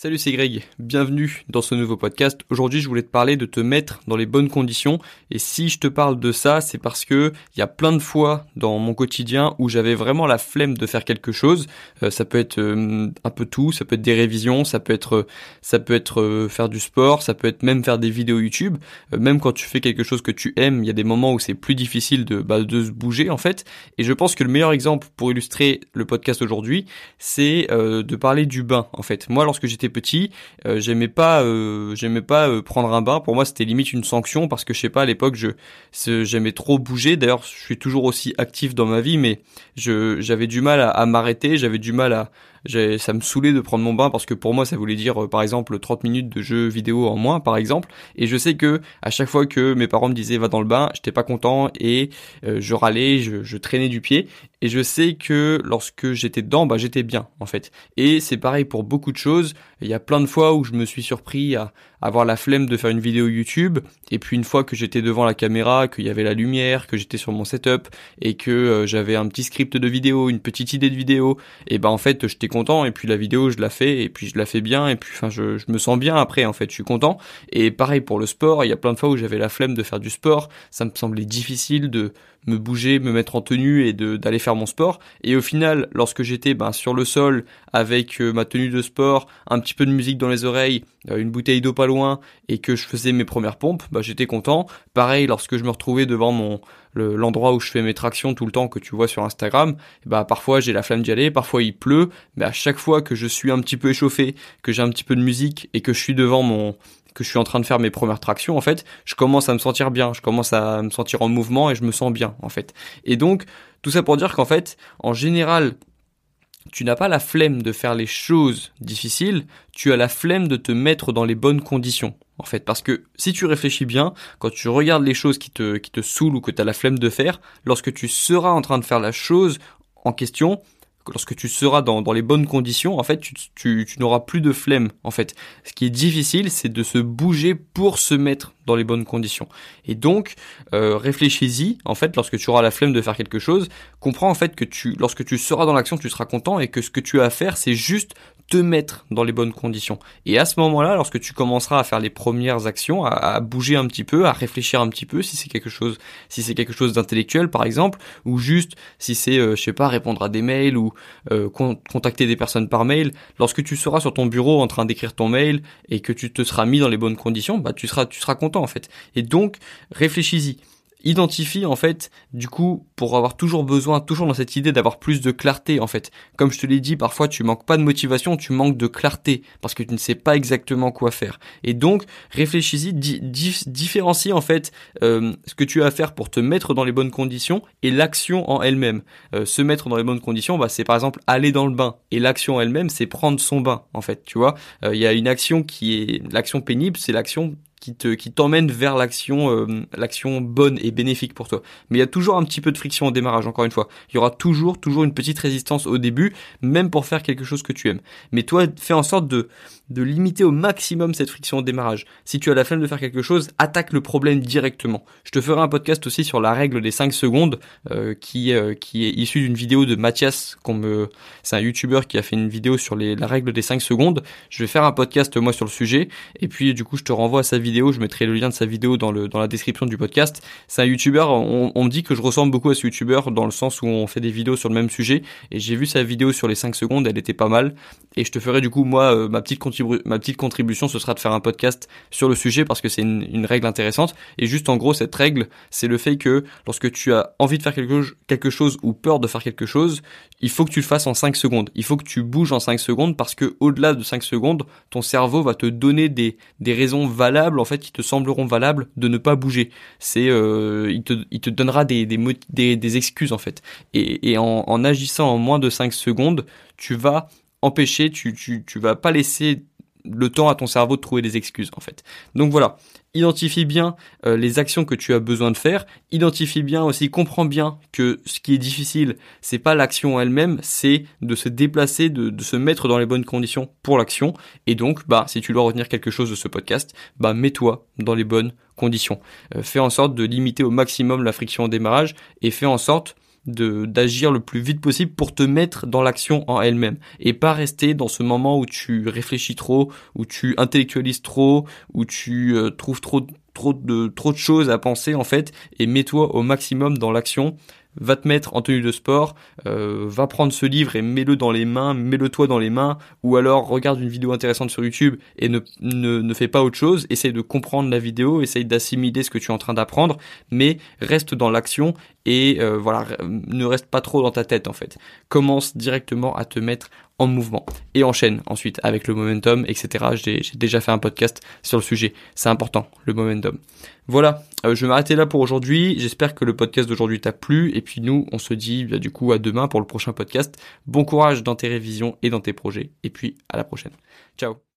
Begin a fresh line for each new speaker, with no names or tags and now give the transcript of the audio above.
Salut, c'est Greg. Bienvenue dans ce nouveau podcast. Aujourd'hui, je voulais te parler de te mettre dans les bonnes conditions. Et si je te parle de ça, c'est parce que il y a plein de fois dans mon quotidien où j'avais vraiment la flemme de faire quelque chose. Euh, ça peut être euh, un peu tout, ça peut être des révisions, ça peut être ça peut être euh, faire du sport, ça peut être même faire des vidéos YouTube. même quand tu fais quelque chose que tu aimes, il y a des moments où c'est plus difficile de bah, de se bouger en fait. Et je pense que le meilleur exemple pour illustrer le podcast aujourd'hui, c'est de parler du bain en fait. Moi, lorsque j'étais petit, euh, j'aimais pas, euh, j'aimais pas euh, prendre un bain. Pour moi, c'était limite une sanction parce que je sais pas à l'époque, je j'aimais trop bouger. D'ailleurs, je suis toujours aussi actif dans ma vie, mais je j'avais du mal à, à m'arrêter, j'avais du mal à ça me saoulait de prendre mon bain parce que pour moi ça voulait dire euh, par exemple 30 minutes de jeu vidéo en moins par exemple. Et je sais que à chaque fois que mes parents me disaient va dans le bain j'étais pas content et euh, je râlais je, traînais du pied. Et je sais que lorsque j'étais dedans bah j'étais bien en fait. Et c'est pareil pour beaucoup de choses. Il y a plein de fois où je me suis surpris à avoir la flemme de faire une vidéo YouTube. Et puis une fois que j'étais devant la caméra qu'il y avait la lumière que j'étais sur mon setup et que euh, j'avais un petit script de vidéo une petite idée de vidéo et bah en fait j'étais et puis la vidéo je la fais et puis je la fais bien et puis enfin je, me sens bien après en fait je suis content et pareil pour le sport il y a plein de fois où j'avais la flemme de faire du sport ça me semblait difficile de me bouger, me mettre en tenue et d'aller faire mon sport. Et au final, lorsque j'étais ben, sur le sol avec euh, ma tenue de sport, un petit peu de musique dans les oreilles, euh, une bouteille d'eau pas loin et que je faisais mes premières pompes, bah, j'étais content. Pareil, lorsque je me retrouvais devant mon l'endroit où je fais mes tractions tout le temps que tu vois sur Instagram, bah parfois j'ai la flamme d'y aller, parfois il pleut, mais à chaque fois que je suis un petit peu échauffé, que j'ai un petit peu de musique et que je suis devant mon que je suis en train de faire mes premières tractions, en fait, je commence à me sentir bien, je commence à me sentir en mouvement et je me sens bien, en fait. Et donc, tout ça pour dire qu'en fait, en général, tu n'as pas la flemme de faire les choses difficiles, tu as la flemme de te mettre dans les bonnes conditions. En fait, parce que si tu réfléchis bien, quand tu regardes les choses qui te, qui te saoulent ou que tu as la flemme de faire, lorsque tu seras en train de faire la chose en question, lorsque tu seras dans, les bonnes conditions, en fait, tu, tu, tu n'auras plus de flemme. En fait, ce qui est difficile, c'est de se bouger pour se mettre dans les bonnes conditions. Et donc, euh, réfléchis-y. En fait, lorsque tu auras la flemme de faire quelque chose, comprends en fait que tu, lorsque tu seras dans l'action, tu seras content et que ce que tu as à faire, c'est juste te mettre dans les bonnes conditions. Et à ce moment-là, lorsque tu commenceras à faire les premières actions, à, bouger un petit peu, à réfléchir un petit peu, si c'est quelque chose, si c'est quelque chose d'intellectuel par exemple, ou juste si c'est, euh, je sais pas, répondre à des mails ou euh, contacter des personnes par mail, lorsque tu seras sur ton bureau en train d'écrire ton mail et que tu te seras mis dans les bonnes conditions, bah tu seras, tu seras content en fait. Et donc réfléchis-y identifie en fait du coup pour avoir toujours besoin toujours dans cette idée d'avoir plus de clarté en fait. Comme je te l'ai dit parfois tu manques pas de motivation tu manques de clarté parce que tu ne sais pas exactement quoi faire. Et donc réfléchis-y différencie en fait euh, ce que tu as à faire pour te mettre dans les bonnes conditions et l'action en elle-même. Euh, se mettre dans les bonnes conditions bah c'est par exemple aller dans le bain. Et l'action elle-même c'est prendre son bain en fait tu vois. Euh, il y a une action qui est l'action pénible c'est l'action qui te qui t'emmène vers l'action euh, l'action bonne et bénéfique pour toi. Mais il y a toujours un petit peu de friction au démarrage encore une fois. Il y aura toujours toujours une petite résistance au début même pour faire quelque chose que tu aimes. Mais toi fais en sorte de de limiter au maximum cette friction au démarrage. Si tu as la flemme de faire quelque chose, attaque le problème directement. Je te ferai un podcast aussi sur la règle des 5 secondes euh, qui euh, qui est issu d'une vidéo de Mathias qu'on me c'est un youtubeur qui a fait une vidéo sur les la règle des 5 secondes. Je vais faire un podcast moi sur le sujet et puis du coup je te renvoie à sa vidéo, je mettrai le lien de sa vidéo dans le dans la description du podcast. C'est un youtubeur, on, me dit que je ressemble beaucoup à ce youtubeur dans le sens où on fait des vidéos sur le même sujet. Et j'ai vu sa vidéo sur les 5 secondes, elle était pas mal. Et je te ferai du coup moi euh, ma petite ma petite contribution ce sera de faire un podcast sur le sujet parce que c'est une, règle intéressante. Et juste en gros cette règle c'est le fait que lorsque tu as envie de faire quelque, quelque chose ou peur de faire quelque chose il faut que tu le fasses en 5 secondes. Il faut que tu bouges en 5 secondes parce que au-delà de 5 secondes ton cerveau va te donner des, des raisons valables en fait qui te sembleront valables de ne pas bouger. C'est euh, il, te, il te donnera des, des, excuses en fait. Et, en agissant en moins de 5 secondes tu vas empêcher, tu, tu, tu vas pas laisser le temps à ton cerveau de trouver des excuses en fait. Donc voilà, identifie bien euh, les actions que tu as besoin de faire, identifie bien aussi, comprends bien que ce qui est difficile, c'est pas l'action elle-même, c'est de se déplacer, de, se mettre dans les bonnes conditions pour l'action. Et donc, bah, si tu dois retenir quelque chose de ce podcast, bah, mets-toi dans les bonnes conditions. Euh, fais en sorte de limiter au maximum la friction au démarrage et fais en sorte de d'agir le plus vite possible pour te mettre dans l'action en elle-même et pas rester dans ce moment où tu réfléchis trop, où tu intellectualises trop, où tu euh, trouves trop trop de trop de choses à penser en fait et mets-toi au maximum dans l'action. Va te mettre en tenue de sport, euh, va prendre ce livre et mets-le dans les mains, mets-le toi dans les mains, ou alors regarde une vidéo intéressante sur YouTube et ne, ne, ne fais pas autre chose, essaye de comprendre la vidéo, essaye d'assimiler ce que tu es en train d'apprendre, mais reste dans l'action et euh, voilà, ne reste pas trop dans ta tête en fait. Commence directement à te mettre en mouvement et enchaîne ensuite avec le momentum, etc. J'ai déjà fait un podcast sur le sujet. C'est important, le momentum. Voilà, euh, je vais m'arrêter là pour aujourd'hui. J'espère que le podcast d'aujourd'hui t'a plu. Et puis nous, on se dit bah, du coup à demain pour le prochain podcast. Bon courage dans tes révisions et dans tes projets. Et puis à la prochaine. Ciao